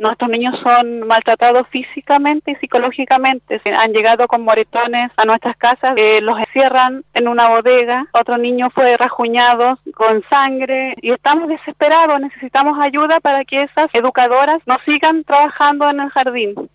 Nuestros niños son maltratados físicamente y psicológicamente. Han llegado con moretones a nuestras casas, eh, los encierran en una bodega. Otro niño fue rajuñado con sangre y estamos desesperados. Necesitamos ayuda para que esas educadoras nos sigan trabajando en el jardín.